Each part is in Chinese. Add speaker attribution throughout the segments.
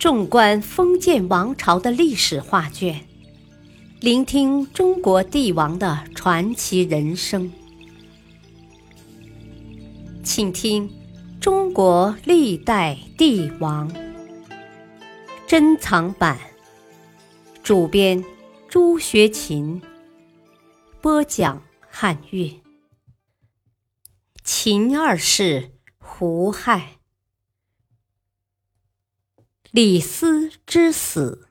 Speaker 1: 纵观封建王朝的历史画卷，聆听中国帝王的传奇人生，请听《中国历代帝王》珍藏版，主编朱学勤，播讲汉乐。秦二世胡亥。李斯之死。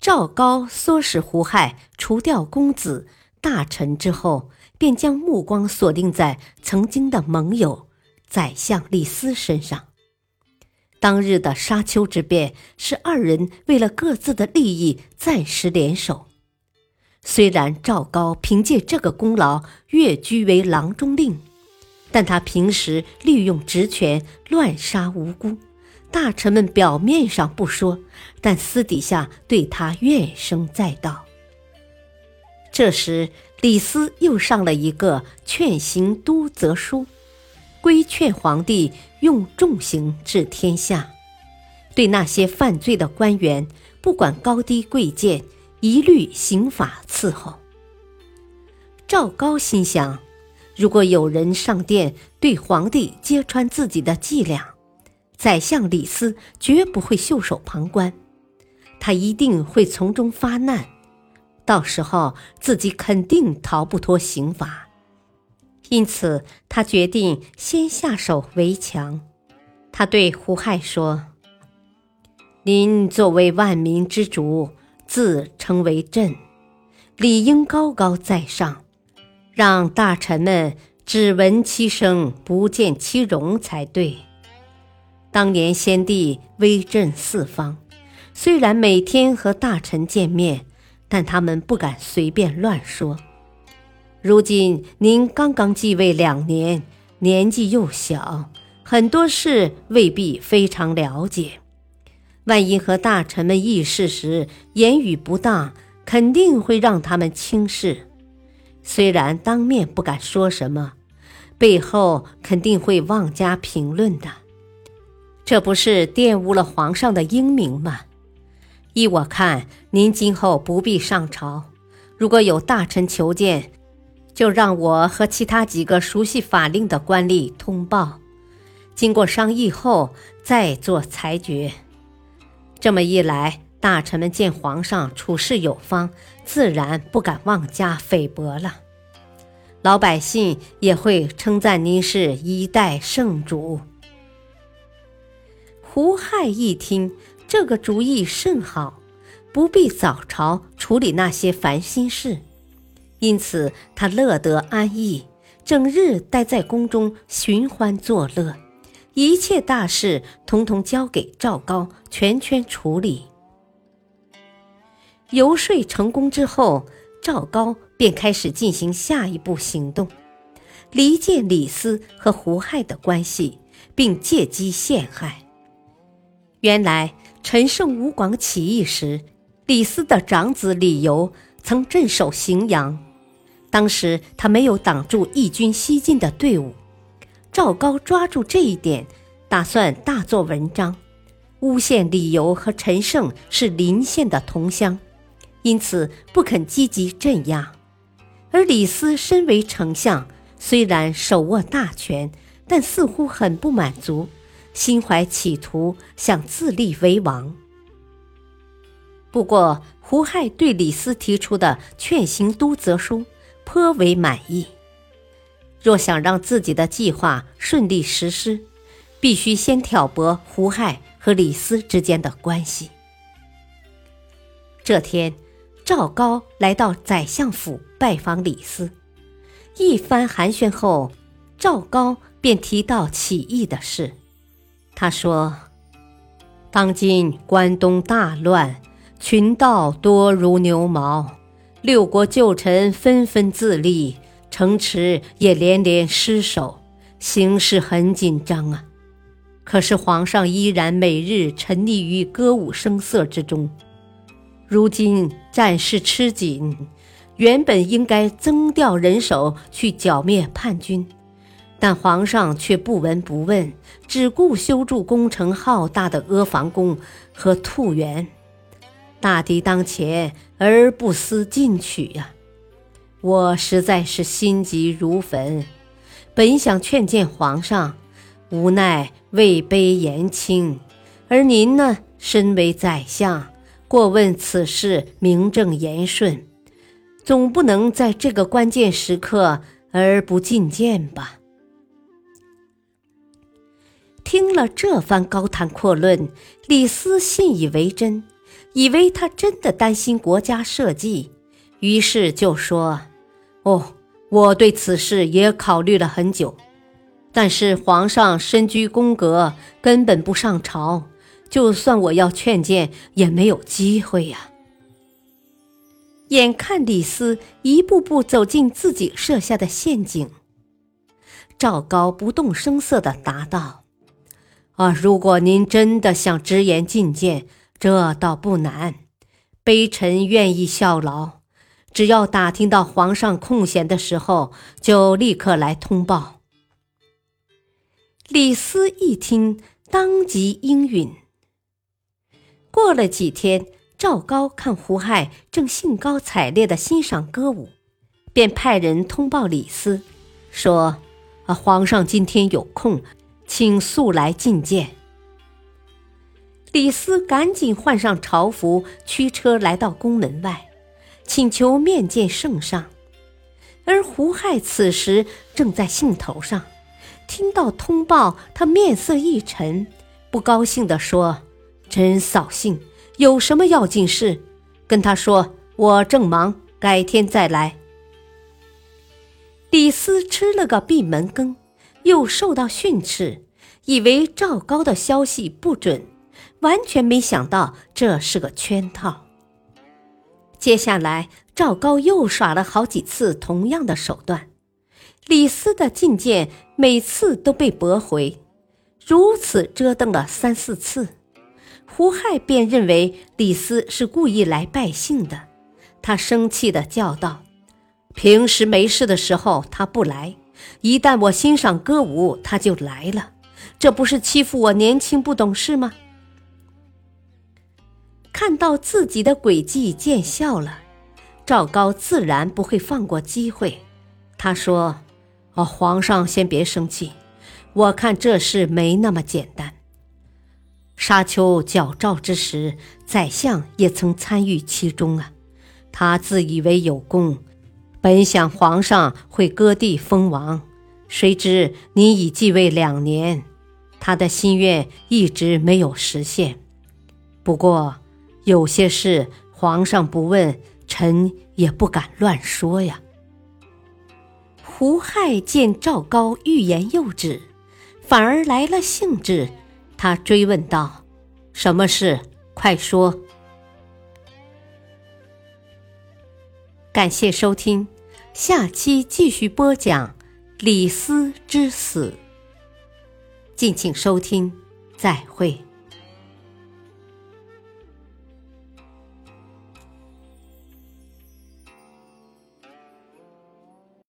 Speaker 1: 赵高唆使胡亥除掉公子大臣之后，便将目光锁定在曾经的盟友宰相李斯身上。当日的沙丘之变，是二人为了各自的利益暂时联手。虽然赵高凭借这个功劳跃居为郎中令。但他平时利用职权乱杀无辜，大臣们表面上不说，但私底下对他怨声载道。这时，李斯又上了一个劝行都则书，规劝皇帝用重刑治天下，对那些犯罪的官员，不管高低贵贱，一律刑法伺候。赵高心想。如果有人上殿对皇帝揭穿自己的伎俩，宰相李斯绝不会袖手旁观，他一定会从中发难，到时候自己肯定逃不脱刑罚。因此，他决定先下手为强。他对胡亥说：“您作为万民之主，自称为朕，理应高高在上。”让大臣们只闻其声，不见其容才对。当年先帝威震四方，虽然每天和大臣见面，但他们不敢随便乱说。如今您刚刚继位两年，年纪又小，很多事未必非常了解。万一和大臣们议事时言语不当，肯定会让他们轻视。虽然当面不敢说什么，背后肯定会妄加评论的，这不是玷污了皇上的英名吗？依我看，您今后不必上朝，如果有大臣求见，就让我和其他几个熟悉法令的官吏通报，经过商议后再做裁决。这么一来。大臣们见皇上处事有方，自然不敢妄加菲薄了。老百姓也会称赞您是一代圣主。胡亥一听，这个主意甚好，不必早朝处理那些烦心事，因此他乐得安逸，整日待在宫中寻欢作乐，一切大事统统交给赵高全权处理。游说成功之后，赵高便开始进行下一步行动，离间李斯和胡亥的关系，并借机陷害。原来陈胜吴广起义时，李斯的长子李由曾镇守荥阳，当时他没有挡住义军西进的队伍。赵高抓住这一点，打算大做文章，诬陷李由和陈胜是邻县的同乡。因此不肯积极镇压，而李斯身为丞相，虽然手握大权，但似乎很不满足，心怀企图，想自立为王。不过胡亥对李斯提出的劝行都则书颇为满意。若想让自己的计划顺利实施，必须先挑拨胡亥和李斯之间的关系。这天。赵高来到宰相府拜访李斯，一番寒暄后，赵高便提到起义的事。他说：“当今关东大乱，群盗多如牛毛，六国旧臣纷纷自立，城池也连连失守，形势很紧张啊。可是皇上依然每日沉溺于歌舞声色之中。”如今战事吃紧，原本应该增调人手去剿灭叛军，但皇上却不闻不问，只顾修筑工程浩大的阿房宫和兔园。大敌当前而不思进取呀！我实在是心急如焚，本想劝谏皇上，无奈位卑言轻，而您呢，身为宰相，过问此事名正言顺，总不能在这个关键时刻而不进谏吧？听了这番高谈阔论，李斯信以为真，以为他真的担心国家社稷，于是就说：“哦，我对此事也考虑了很久，但是皇上身居宫阁，根本不上朝，就算我要劝谏，也没有机会呀。”眼看李斯一步步走进自己设下的陷阱，赵高不动声色地答道。啊，如果您真的想直言进谏，这倒不难。卑臣愿意效劳，只要打听到皇上空闲的时候，就立刻来通报。李斯一听，当即应允。过了几天，赵高看胡亥正兴高采烈地欣赏歌舞，便派人通报李斯，说：“啊，皇上今天有空。”请速来觐见。李斯赶紧换上朝服，驱车来到宫门外，请求面见圣上。而胡亥此时正在兴头上，听到通报，他面色一沉，不高兴地说：“真扫兴！有什么要紧事？跟他说我正忙，改天再来。”李斯吃了个闭门羹。又受到训斥，以为赵高的消息不准，完全没想到这是个圈套。接下来，赵高又耍了好几次同样的手段，李斯的进谏每次都被驳回，如此折腾了三四次，胡亥便认为李斯是故意来拜信的，他生气地叫道：“平时没事的时候他不来。”一旦我欣赏歌舞，他就来了，这不是欺负我年轻不懂事吗？看到自己的诡计见效了，赵高自然不会放过机会。他说：“哦，皇上先别生气，我看这事没那么简单。沙丘矫诏之时，宰相也曾参与其中啊，他自以为有功。”本想皇上会割地封王，谁知您已继位两年，他的心愿一直没有实现。不过有些事皇上不问，臣也不敢乱说呀。胡亥见赵高欲言又止，反而来了兴致，他追问道：“什么事？快说。”感谢收听，下期继续播讲李斯之死。敬请收听，再会。